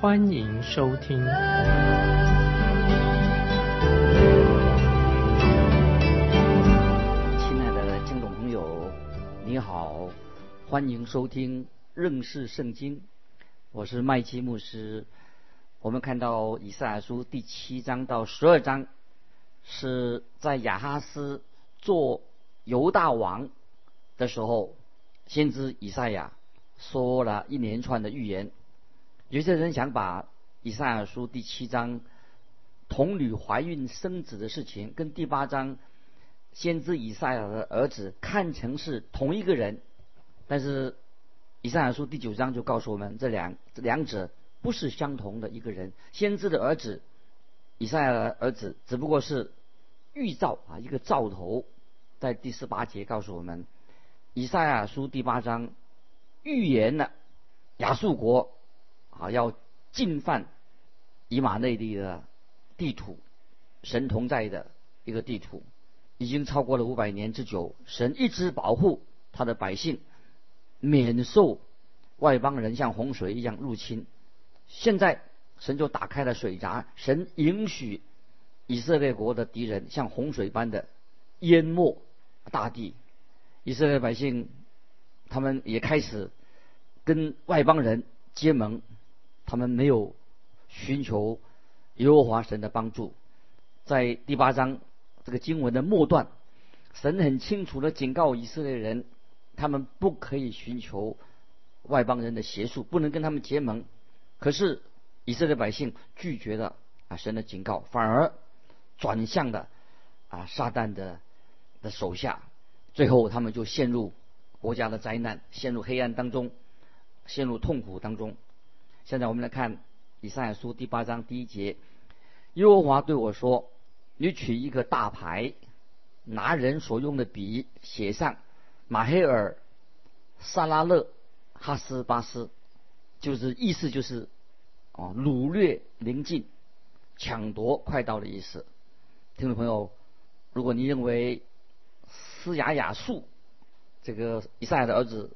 欢迎收听。亲爱的听众朋友，你好，欢迎收听认识圣经，我是麦基牧师。我们看到以赛亚书第七章到十二章，是在亚哈斯做犹大王的时候，先知以赛亚说了一连串的预言。有些人想把以赛亚书第七章童女怀孕生子的事情，跟第八章先知以赛亚的儿子看成是同一个人，但是以赛亚书第九章就告诉我们，这两两者不是相同的一个人。先知的儿子以赛亚的儿子只不过是预兆啊，一个兆头。在第十八节告诉我们，以赛亚书第八章预言了亚述国啊要进犯以马内利的地土，神同在的一个地土，已经超过了五百年之久。神一直保护他的百姓，免受外邦人像洪水一样入侵。现在神就打开了水闸，神允许以色列国的敌人像洪水般的淹没。大地，以色列百姓，他们也开始跟外邦人结盟，他们没有寻求耶和华神的帮助。在第八章这个经文的末段，神很清楚的警告以色列人，他们不可以寻求外邦人的邪术，不能跟他们结盟。可是以色列百姓拒绝了啊神的警告，反而转向了啊撒旦的。的手下，最后他们就陷入国家的灾难，陷入黑暗当中，陷入痛苦当中。现在我们来看以赛亚书第八章第一节：耶和华对我说：“你取一个大牌，拿人所用的笔写上马黑尔、萨拉勒、哈斯巴斯，就是意思就是哦，掳掠临近，抢夺快到的意思。”听众朋友，如果你认为，斯雅雅树，这个以赛亚的儿子，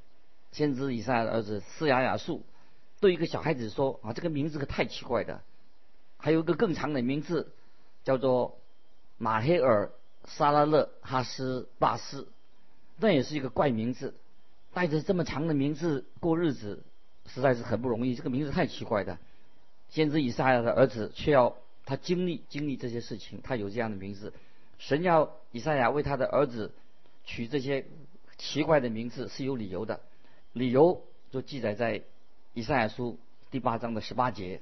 先知以赛亚的儿子斯雅雅树，对一个小孩子说啊，这个名字可太奇怪的，还有一个更长的名字，叫做马黑尔沙拉勒哈斯巴斯，那也是一个怪名字，带着这么长的名字过日子，实在是很不容易。这个名字太奇怪的，先知以赛亚的儿子却要他经历经历这些事情，他有这样的名字，神要以赛亚为他的儿子。取这些奇怪的名字是有理由的，理由就记载在以赛亚书第八章的十八节。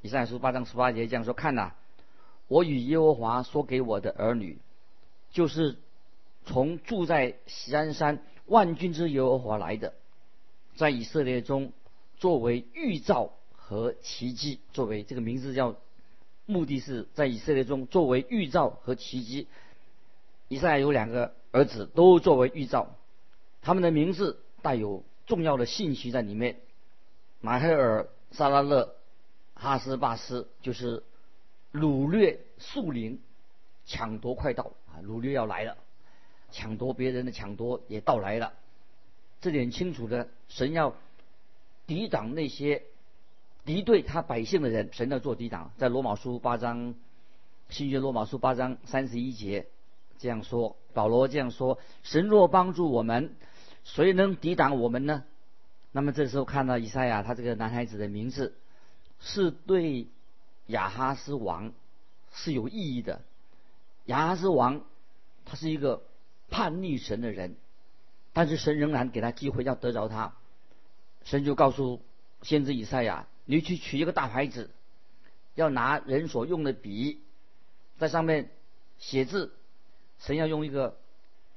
以赛亚书八章十八节这样说：“看呐，我与耶和华说给我的儿女，就是从住在喜安山万军之耶和华来的，在以色列中作为预兆和奇迹，作为这个名字叫目的是在以色列中作为预兆和奇迹。以赛亚有两个。”儿子都作为预兆，他们的名字带有重要的信息在里面。马黑尔、萨拉勒、哈斯巴斯就是掳掠树林、抢夺快到啊！掳掠要来了，抢夺别人的抢夺也到来了。这点清楚的，神要抵挡那些敌对他百姓的人，神要做抵挡。在罗马书八章，新约罗马书八章三十一节。这样说，保罗这样说：“神若帮助我们，谁能抵挡我们呢？”那么这时候看到以赛亚，他这个男孩子的名字，是对亚哈斯王是有意义的。亚哈斯王他是一个叛逆神的人，但是神仍然给他机会要得着他。神就告诉先知以赛亚：“你去取一个大牌子，要拿人所用的笔，在上面写字。”神要用一个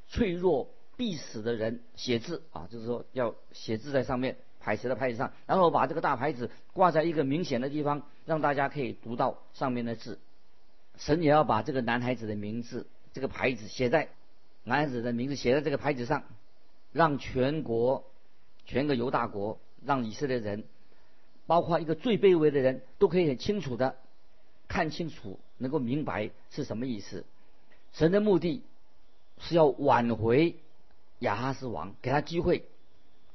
脆弱必死的人写字啊，就是说要写字在上面，海蛇的牌子上，然后把这个大牌子挂在一个明显的地方，让大家可以读到上面的字。神也要把这个男孩子的名字，这个牌子写在男孩子的名字写在这个牌子上，让全国、全个犹大国，让以色列人，包括一个最卑微的人都可以很清楚的看清楚，能够明白是什么意思。神的目的是要挽回亚哈斯王，给他机会。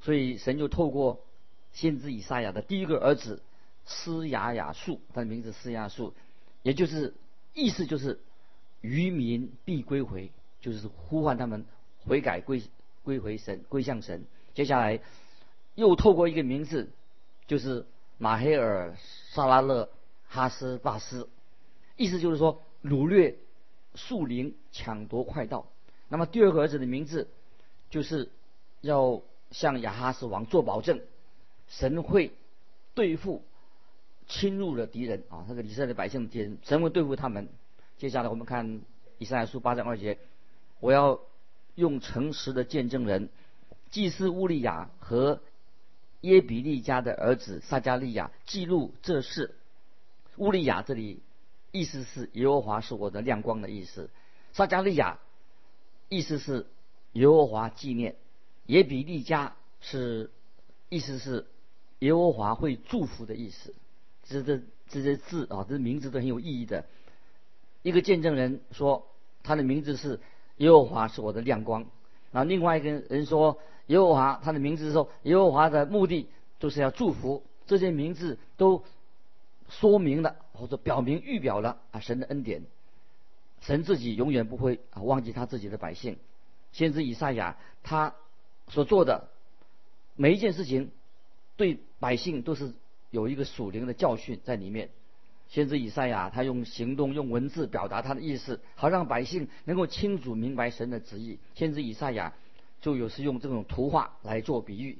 所以神就透过先知以赛亚的第一个儿子施雅雅述，他的名字施雅述，也就是意思就是渔民必归回，就是呼唤他们悔改归归回神归向神。接下来又透过一个名字，就是马黑尔萨拉勒哈斯巴斯，意思就是说掳掠树林抢夺快道。那么第二个儿子的名字就是要。向亚哈斯王做保证，神会对付侵入的敌人啊！那个以色列百姓的敌人，神会对付他们。接下来我们看以赛亚书八章二节，我要用诚实的见证人，祭司乌利亚和耶比利家的儿子撒加利亚记录这事。乌利亚这里意思是耶和华是我的亮光的意思，撒加利亚意思是耶和华纪念。耶比利家是，意思是耶和华会祝福的意思。这这这些字啊，这名字都很有意义的。一个见证人说，他的名字是耶和华是我的亮光。然后另外一个人说，耶和华他的名字说，耶和华的目的就是要祝福。这些名字都说明了或者表明预表了啊神的恩典。神自己永远不会啊忘记他自己的百姓。先知以赛亚他。所做的每一件事情，对百姓都是有一个属灵的教训在里面。先知以赛亚他用行动、用文字表达他的意思，好让百姓能够清楚明白神的旨意。先知以赛亚就有时用这种图画来做比喻。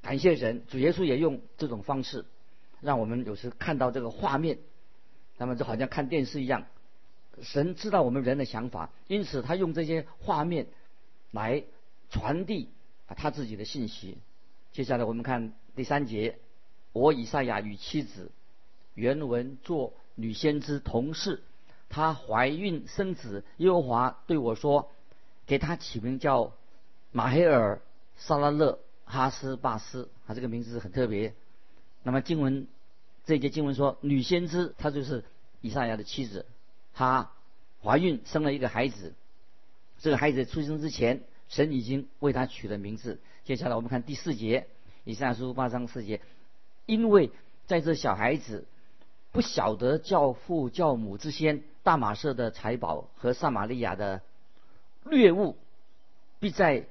感谢神，主耶稣也用这种方式，让我们有时看到这个画面，那么就好像看电视一样。神知道我们人的想法，因此他用这些画面来传递啊。他自己的信息。接下来我们看第三节，我以赛亚与妻子原文做女先知同事，她怀孕生子，耶和华对我说，给她起名叫马黑尔萨拉勒哈斯巴斯，啊，这个名字很特别。那么经文这节经文说，女先知她就是以赛亚的妻子，她怀孕生了一个孩子，这个孩子出生之前。神已经为他取了名字。接下来我们看第四节，以赛亚书八章四节，因为在这小孩子不晓得教父教母之先，大马色的财宝和撒玛利亚的掠物，必在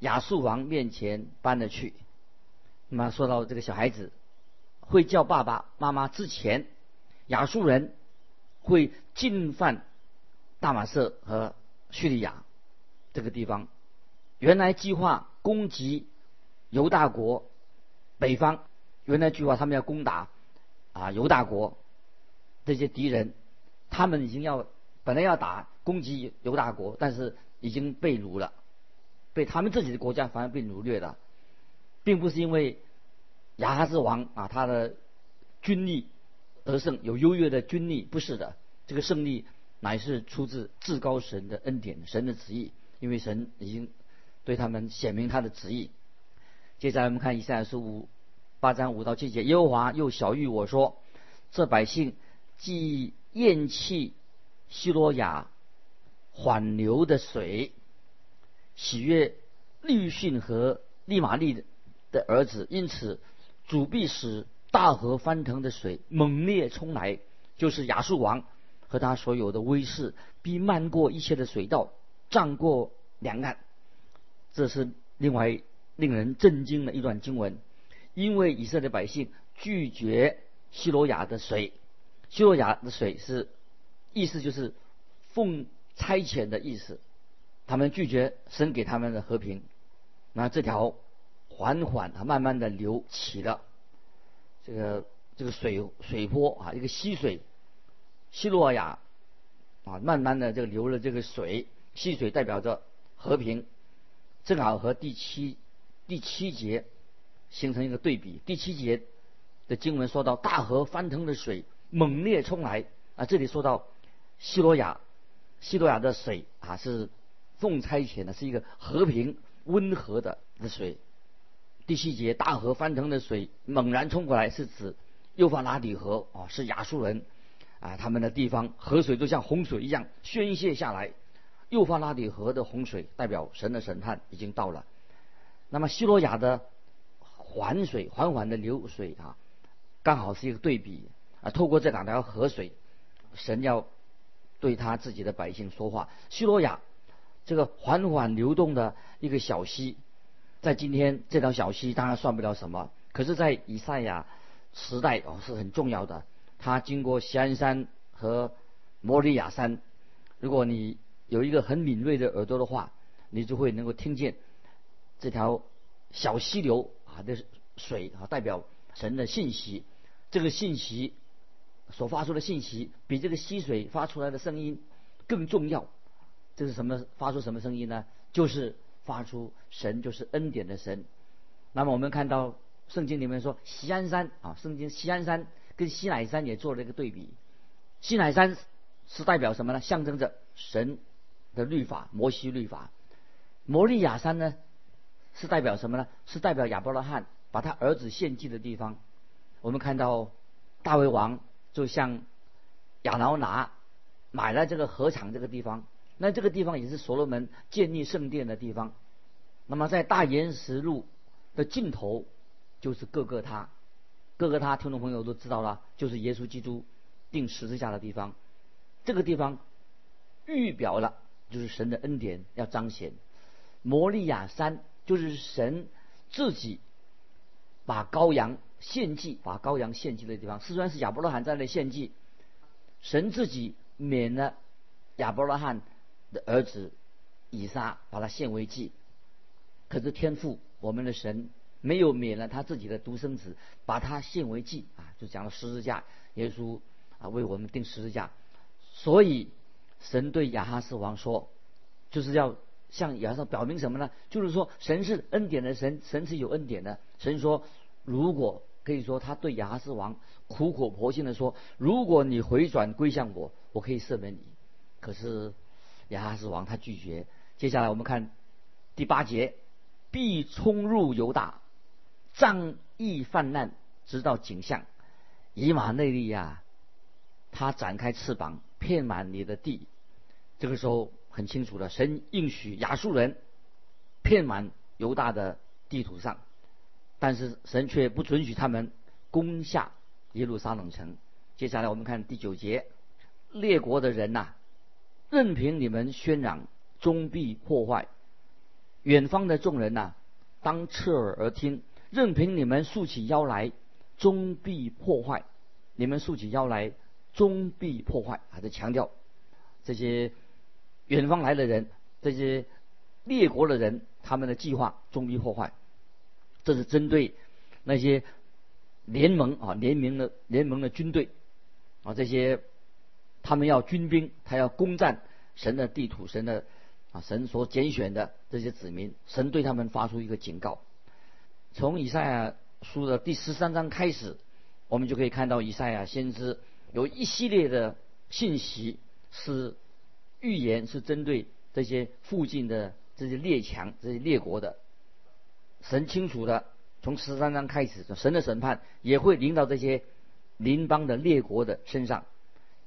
亚述王面前搬了去。那么说到这个小孩子会叫爸爸妈妈之前，亚述人会进犯大马色和叙利亚这个地方。原来计划攻击犹大国北方，原来计划他们要攻打啊犹大国这些敌人，他们已经要本来要打攻击犹大国，但是已经被掳了，被他们自己的国家反而被掳掠了，并不是因为亚哈斯王啊他的军力得胜有优越的军力，不是的，这个胜利乃是出自至高神的恩典，神的旨意，因为神已经。对他们显明他的旨意。接下来我们看以赛亚书五八章五到七节，耶和华又小谕我说：这百姓既厌弃希罗亚缓流的水，喜悦利逊和利玛利的儿子，因此主必使大河翻腾的水猛烈冲来，就是亚述王和他所有的威势，必漫过一切的水道，涨过两岸。这是另外令人震惊的一段经文，因为以色列百姓拒绝希罗亚的水，希罗亚的水是意思就是奉差遣的意思，他们拒绝神给他们的和平，那这条缓缓它慢慢的流起了，这个这个水水波啊，一个溪水，希罗亚啊，慢慢的这个流了这个水，溪水代表着和平。正好和第七第七节形成一个对比。第七节的经文说到大河翻腾的水猛烈冲来啊，这里说到希罗亚，希罗亚的水啊是奉差遣的，是一个和平温和的的水。第七节大河翻腾的水猛然冲过来，是指幼发拉底河啊，是亚述人啊他们的地方，河水都像洪水一样宣泄下来。幼发拉底河的洪水代表神的审判已经到了。那么希罗亚的缓水缓缓的流水啊，刚好是一个对比啊。透过这两条河水，神要对他自己的百姓说话。希罗亚这个缓缓流动的一个小溪，在今天这条小溪当然算不了什么，可是，在以赛亚时代哦是很重要的。它经过锡安山和摩利亚山，如果你有一个很敏锐的耳朵的话，你就会能够听见这条小溪流啊的水啊，代表神的信息。这个信息所发出的信息，比这个溪水发出来的声音更重要。这是什么？发出什么声音呢？就是发出神就是恩典的神。那么我们看到圣经里面说，西安山啊，圣经西安山跟西乃山也做了一个对比。西乃山是代表什么呢？象征着神。的律法，摩西律法，摩利亚山呢，是代表什么呢？是代表亚伯拉罕把他儿子献祭的地方。我们看到大卫王就向亚劳拿买了这个禾场这个地方，那这个地方也是所罗门建立圣殿的地方。那么在大岩石路的尽头就是各个他，各个他听众朋友都知道了，就是耶稣基督钉十字架的地方。这个地方预表了。就是神的恩典要彰显，摩利亚山就是神自己把羔羊献祭，把羔羊献祭的地方。虽然是亚伯拉罕在那献祭，神自己免了亚伯拉罕的儿子以撒，把他献为祭。可是天父我们的神没有免了他自己的独生子，把他献为祭啊，就讲了十字架，耶稣啊为我们钉十字架，所以。神对亚哈斯王说：“就是要向亚哈斯表明什么呢？就是说，神是恩典的神，神是有恩典的。神说，如果可以说，他对亚哈斯王苦口婆心的说，如果你回转归向我，我可以赦免你。可是亚哈斯王他拒绝。接下来我们看第八节：必冲入犹大，仗义泛滥，直到景象。以马内利亚，他展开翅膀，遍满你的地。”这个时候很清楚了，神应许亚述人遍满犹大的地图上，但是神却不准许他们攻下耶路撒冷城。接下来我们看第九节，列国的人呐，任凭你们喧嚷，终必破坏；远方的众人呐，当侧耳而听，任凭你们竖起腰来，终必破坏。你们竖起腰来，终必破坏。还在强调这些。远方来的人，这些列国的人，他们的计划终于破坏。这是针对那些联盟啊联盟的联盟的军队啊这些他们要军兵，他要攻占神的地土，神的啊神所拣选的这些子民，神对他们发出一个警告。从以赛亚书的第十三章开始，我们就可以看到以赛亚先知有一系列的信息是。预言是针对这些附近的这些列强、这些列国的。神清楚的，从十三章开始，神的审判也会临到这些邻邦的列国的身上。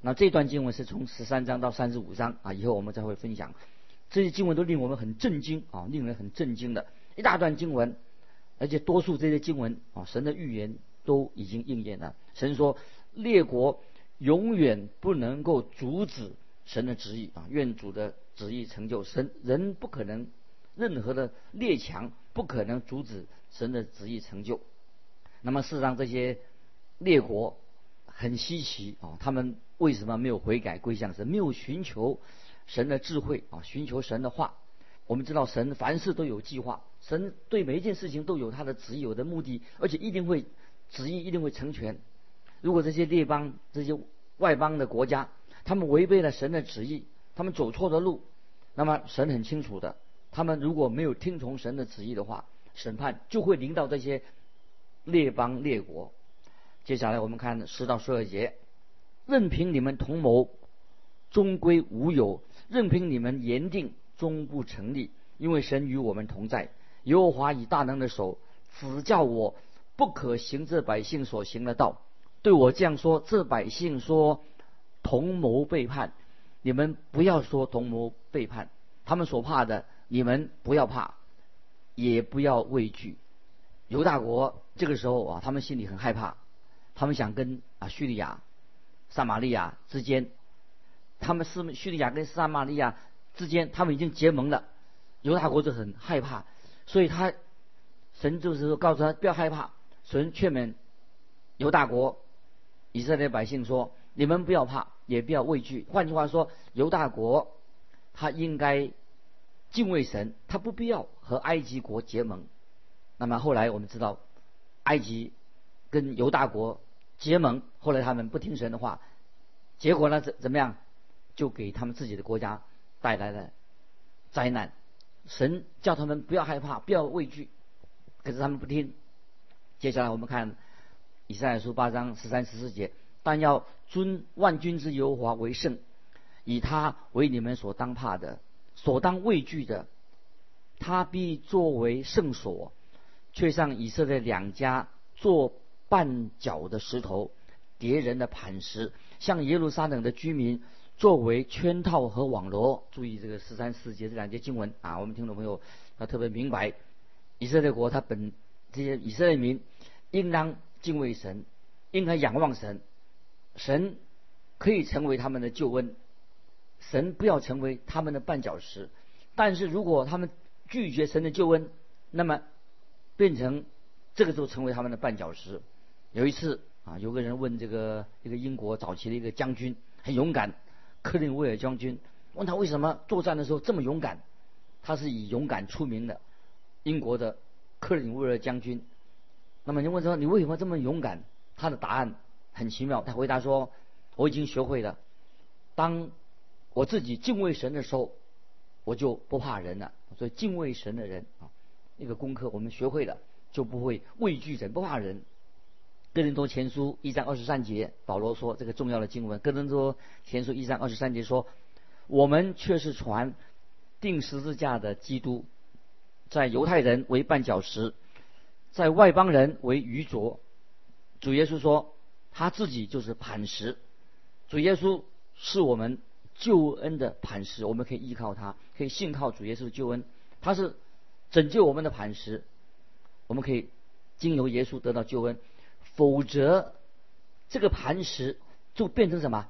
那这段经文是从十三章到三十五章啊，以后我们再会分享。这些经文都令我们很震惊啊，令人很震惊的一大段经文，而且多数这些经文啊，神的预言都已经应验了。神说，列国永远不能够阻止。神的旨意啊，愿主的旨意成就。神人不可能，任何的列强不可能阻止神的旨意成就。那么，事实上这些列国很稀奇啊，他们为什么没有悔改归向神，没有寻求神的智慧啊，寻求神的话？我们知道，神凡事都有计划，神对每一件事情都有他的旨意、有的目的，而且一定会旨意一定会成全。如果这些列邦、这些外邦的国家，他们违背了神的旨意，他们走错了路。那么神很清楚的，他们如果没有听从神的旨意的话，审判就会临到这些列邦列国。接下来我们看十到十二节，任凭你们同谋，终归无有；任凭你们言定，终不成立。因为神与我们同在，耶和华以大能的手指教我，不可行这百姓所行的道。对我这样说：这百姓说同谋背叛，你们不要说同谋背叛。他们所怕的，你们不要怕，也不要畏惧。犹大国这个时候啊，他们心里很害怕。他们想跟啊叙利亚、撒玛利亚之间，他们是叙利亚跟撒玛利亚之间，他们已经结盟了。犹大国就很害怕，所以他神就是说告诉他不要害怕。神劝勉犹大国以色列百姓说：“你们不要怕，也不要畏惧。”换句话说，犹大国他应该敬畏神，他不必要和埃及国结盟。那么后来我们知道，埃及跟犹大国。结盟，后来他们不听神的话，结果呢怎怎么样？就给他们自己的国家带来了灾难。神叫他们不要害怕，不要畏惧，可是他们不听。接下来我们看以赛亚书八章十三十四节：但要尊万军之犹华为圣，以他为你们所当怕的、所当畏惧的，他必作为圣所，却像以色列两家做。绊脚的石头，敌人的磐石，像耶路撒冷的居民作为圈套和网罗。注意这个十三四节这两节经文啊，我们听众朋友要特别明白，以色列国他本这些以色列民应当敬畏神，应该仰望神，神可以成为他们的救恩，神不要成为他们的绊脚石。但是如果他们拒绝神的救恩，那么变成这个时候成为他们的绊脚石。有一次啊，有个人问这个一个英国早期的一个将军，很勇敢，克林威尔将军，问他为什么作战的时候这么勇敢？他是以勇敢出名的，英国的克林威尔将军。那么你问说你为什么这么勇敢？他的答案很奇妙，他回答说：“我已经学会了，当我自己敬畏神的时候，我就不怕人了。所以敬畏神的人啊，那个功课我们学会了，就不会畏惧人，不怕人。”哥林多前书一章二十三节，保罗说这个重要的经文。哥林多前书一章二十三节说：“我们却是传钉十字架的基督，在犹太人为绊脚石，在外邦人为愚拙。”主耶稣说他自己就是磐石。主耶稣是我们救恩的磐石，我们可以依靠他，可以信靠主耶稣的救恩。他是拯救我们的磐石，我们可以经由耶稣得到救恩。否则，这个磐石就变成什么？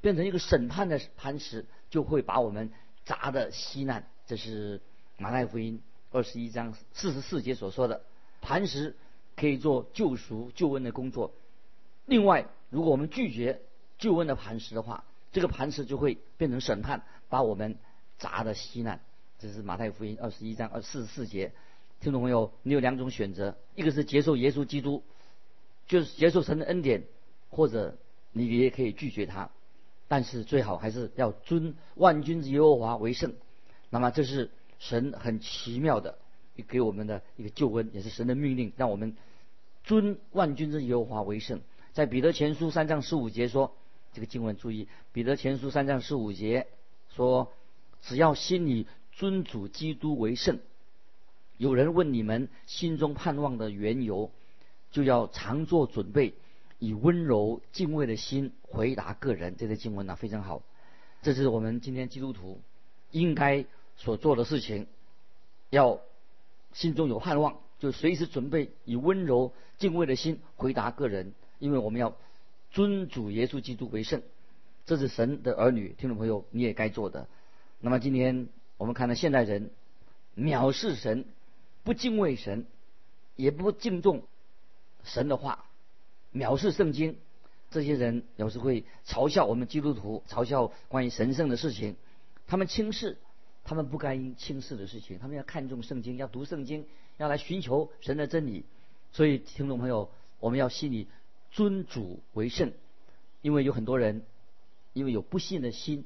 变成一个审判的磐石，就会把我们砸的稀烂。这是马太福音二十一章四十四节所说的。磐石可以做救赎、救恩的工作。另外，如果我们拒绝救恩的磐石的话，这个磐石就会变成审判，把我们砸的稀烂。这是马太福音二十一章二四十四节。听众朋友，你有两种选择：一个是接受耶稣基督。就是接受神的恩典，或者你也可以拒绝他，但是最好还是要尊万军之耶和华为圣。那么这是神很奇妙的给我们的一个救恩，也是神的命令，让我们尊万军之耶和华为圣。在彼得前书三章十五节说，这个经文注意，彼得前书三章十五节说，只要心里尊主基督为圣。有人问你们心中盼望的缘由。就要常做准备，以温柔敬畏的心回答个人。这个经文呢非常好，这是我们今天基督徒应该所做的事情。要心中有盼望，就随时准备以温柔敬畏的心回答个人，因为我们要尊主耶稣基督为圣，这是神的儿女听众朋友你也该做的。那么今天我们看到现代人藐视神，不敬畏神，也不敬重。神的话，藐视圣经，这些人有时会嘲笑我们基督徒，嘲笑关于神圣的事情。他们轻视，他们不该轻视的事情。他们要看重圣经，要读圣经，要来寻求神的真理。所以，听众朋友，我们要心里尊主为圣，因为有很多人因为有不信的心，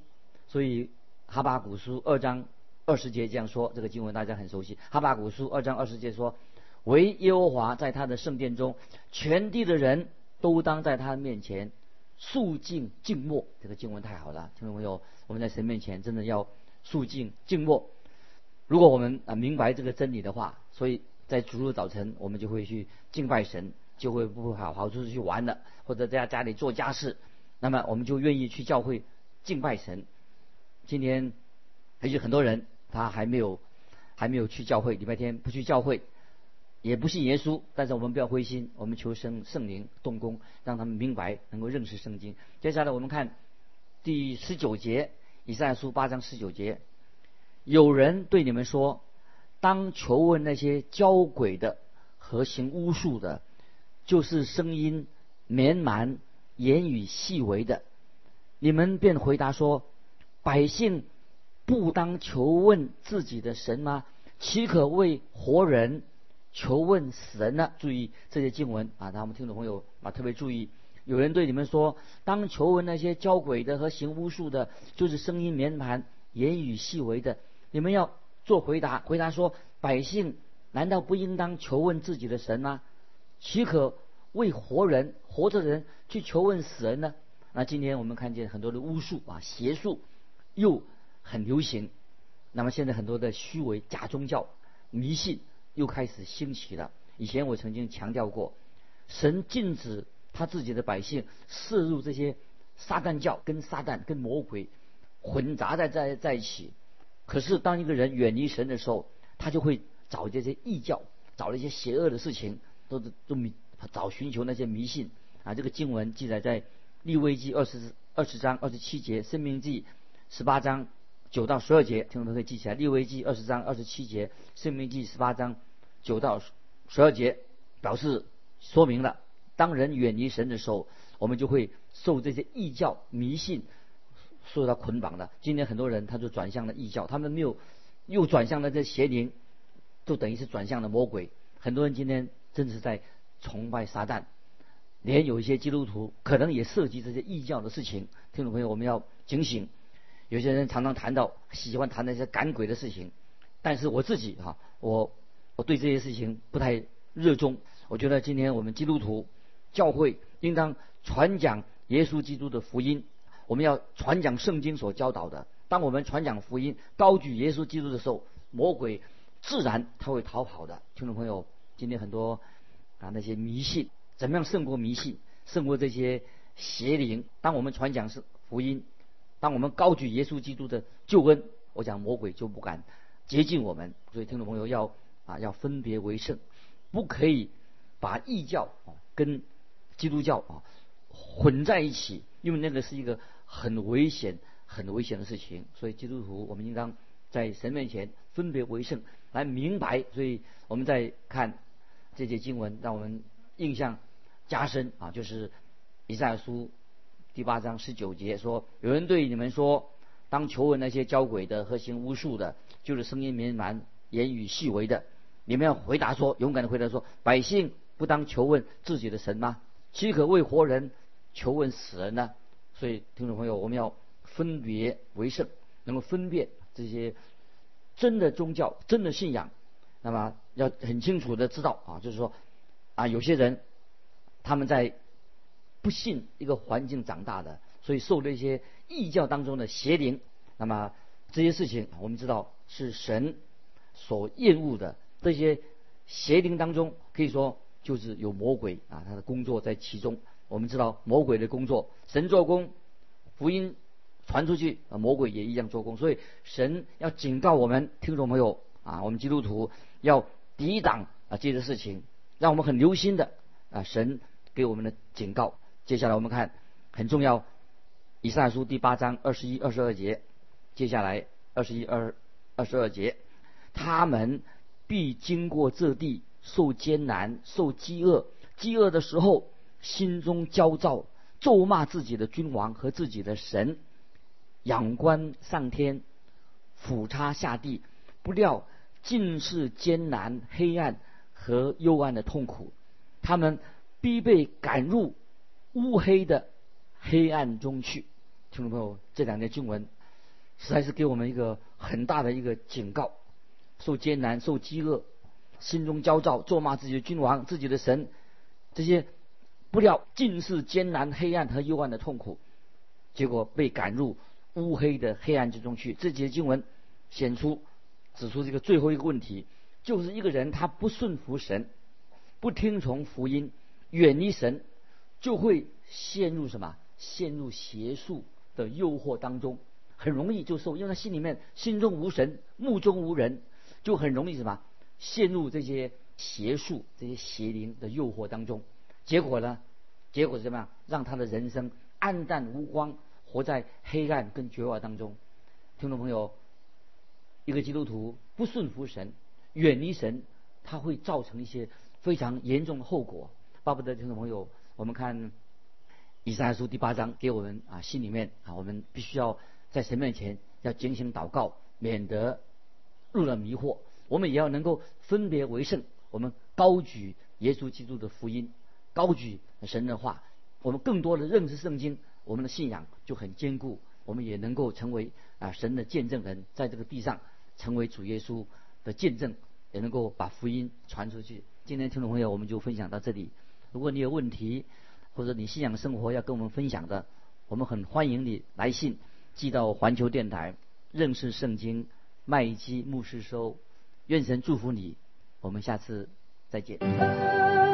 所以哈巴古书二章二十节这样说。这个经文大家很熟悉。哈巴古书二章二十节说：“唯耶和华在他的圣殿中，全地的人都当在他面前肃静静默。这个经文太好了，听众朋友，我们在神面前真的要肃静静默。如果我们啊明白这个真理的话，所以在主日早晨我们就会去敬拜神，就会不好好出去玩了，或者在家里做家事，那么我们就愿意去教会敬拜神。今天也许很多人他还没有还没有去教会，礼拜天不去教会，也不信耶稣，但是我们不要灰心，我们求圣圣灵动工，让他们明白，能够认识圣经。接下来我们看第十九节，以赛亚书八章十九节。有人对你们说：“当求问那些教鬼的和行巫术的，就是声音绵蛮、言语细微的。”你们便回答说：“百姓不当求问自己的神吗？岂可为活人求问死人呢？”注意这些经文啊，咱们听众朋友啊特别注意。有人对你们说：“当求问那些教鬼的和行巫术的，就是声音绵蛮、言语细微的。”你们要做回答，回答说：百姓难道不应当求问自己的神吗？岂可为活人、活着人去求问死人呢？那今天我们看见很多的巫术啊、邪术又很流行。那么现在很多的虚伪假宗教、迷信又开始兴起了。以前我曾经强调过，神禁止他自己的百姓摄入这些撒旦教，跟撒旦、跟魔鬼混杂在在在一起。可是，当一个人远离神的时候，他就会找这些异教，找一些邪恶的事情，都都迷找寻求那些迷信啊。这个经文记载在利未记二十二十章二十七节，生命记十八章九到十二节，听众都可以记起来。利未记二十章二十七节，生命记十八章九到十二节，表示说明了，当人远离神的时候，我们就会受这些异教迷信。受到捆绑的，今天很多人他就转向了异教，他们没有又转向了这邪灵，就等于是转向了魔鬼。很多人今天真的是在崇拜撒旦，连有一些基督徒可能也涉及这些异教的事情。听众朋友，我们要警醒。有些人常常谈到喜欢谈那些赶鬼的事情，但是我自己哈，我我对这些事情不太热衷。我觉得今天我们基督徒教会应当传讲耶稣基督的福音。我们要传讲圣经所教导的。当我们传讲福音、高举耶稣基督的时候，魔鬼自然他会逃跑的。听众朋友，今天很多啊那些迷信，怎么样胜过迷信，胜过这些邪灵？当我们传讲是福音，当我们高举耶稣基督的救恩，我讲魔鬼就不敢接近我们。所以听众朋友要啊要分别为圣，不可以把异教啊跟基督教啊混在一起，因为那个是一个。很危险、很危险的事情，所以基督徒我们应当在神面前分别为圣，来明白。所以我们在看这些经文，让我们印象加深啊，就是以赛亚书第八章十九节说：“有人对你们说，当求问那些教鬼的和行巫术的，就是声音绵蛮、言语细微的，你们要回答说，勇敢的回答说：百姓不当求问自己的神吗？岂可为活人求问死人呢？”所以，听众朋友，我们要分别为圣，能够分辨这些真的宗教、真的信仰。那么，要很清楚的知道啊，就是说，啊，有些人他们在不信一个环境长大的，所以受了一些异教当中的邪灵。那么这些事情，我们知道是神所厌恶的。这些邪灵当中，可以说就是有魔鬼啊，他的工作在其中。我们知道魔鬼的工作，神做工，福音传出去，啊，魔鬼也一样做工。所以神要警告我们听众朋友啊，我们基督徒要抵挡啊这些事情，让我们很留心的啊，神给我们的警告。接下来我们看很重要，以赛书第八章二十一、二十二节，接下来二十一、二二十二节，他们必经过这地，受艰难，受饥饿，饥饿的时候。心中焦躁，咒骂自己的君王和自己的神，仰观上天，俯察下地，不料尽是艰难、黑暗和幽暗的痛苦。他们必被赶入乌黑的黑暗中去。听众朋友，这两节经文实在是给我们一个很大的一个警告：受艰难、受饥饿，心中焦躁，咒骂自己的君王、自己的神，这些不料尽是艰难、黑暗和幽暗的痛苦，结果被赶入乌黑的黑暗之中去。这节经文显出指出这个最后一个问题，就是一个人他不顺服神，不听从福音，远离神，就会陷入什么？陷入邪术的诱惑当中，很容易就受，因为他心里面心中无神，目中无人，就很容易什么？陷入这些邪术、这些邪灵的诱惑当中。结果呢？结果是怎么样？让他的人生暗淡无光，活在黑暗跟绝望当中。听众朋友，一个基督徒不顺服神，远离神，他会造成一些非常严重的后果。巴不得听众朋友，我们看。以赛亚书第八章给我们啊，心里面啊，我们必须要在神面前要警醒祷告，免得入了迷惑。我们也要能够分别为圣，我们高举耶稣基督的福音，高举神的话，我们更多的认识圣经，我们的信仰就很坚固。我们也能够成为啊神的见证人，在这个地上成为主耶稣的见证，也能够把福音传出去。今天听众朋友，我们就分享到这里。如果你有问题，或者你信仰生活要跟我们分享的，我们很欢迎你来信寄到环球电台认识圣经麦基牧师收。愿神祝福你，我们下次再见。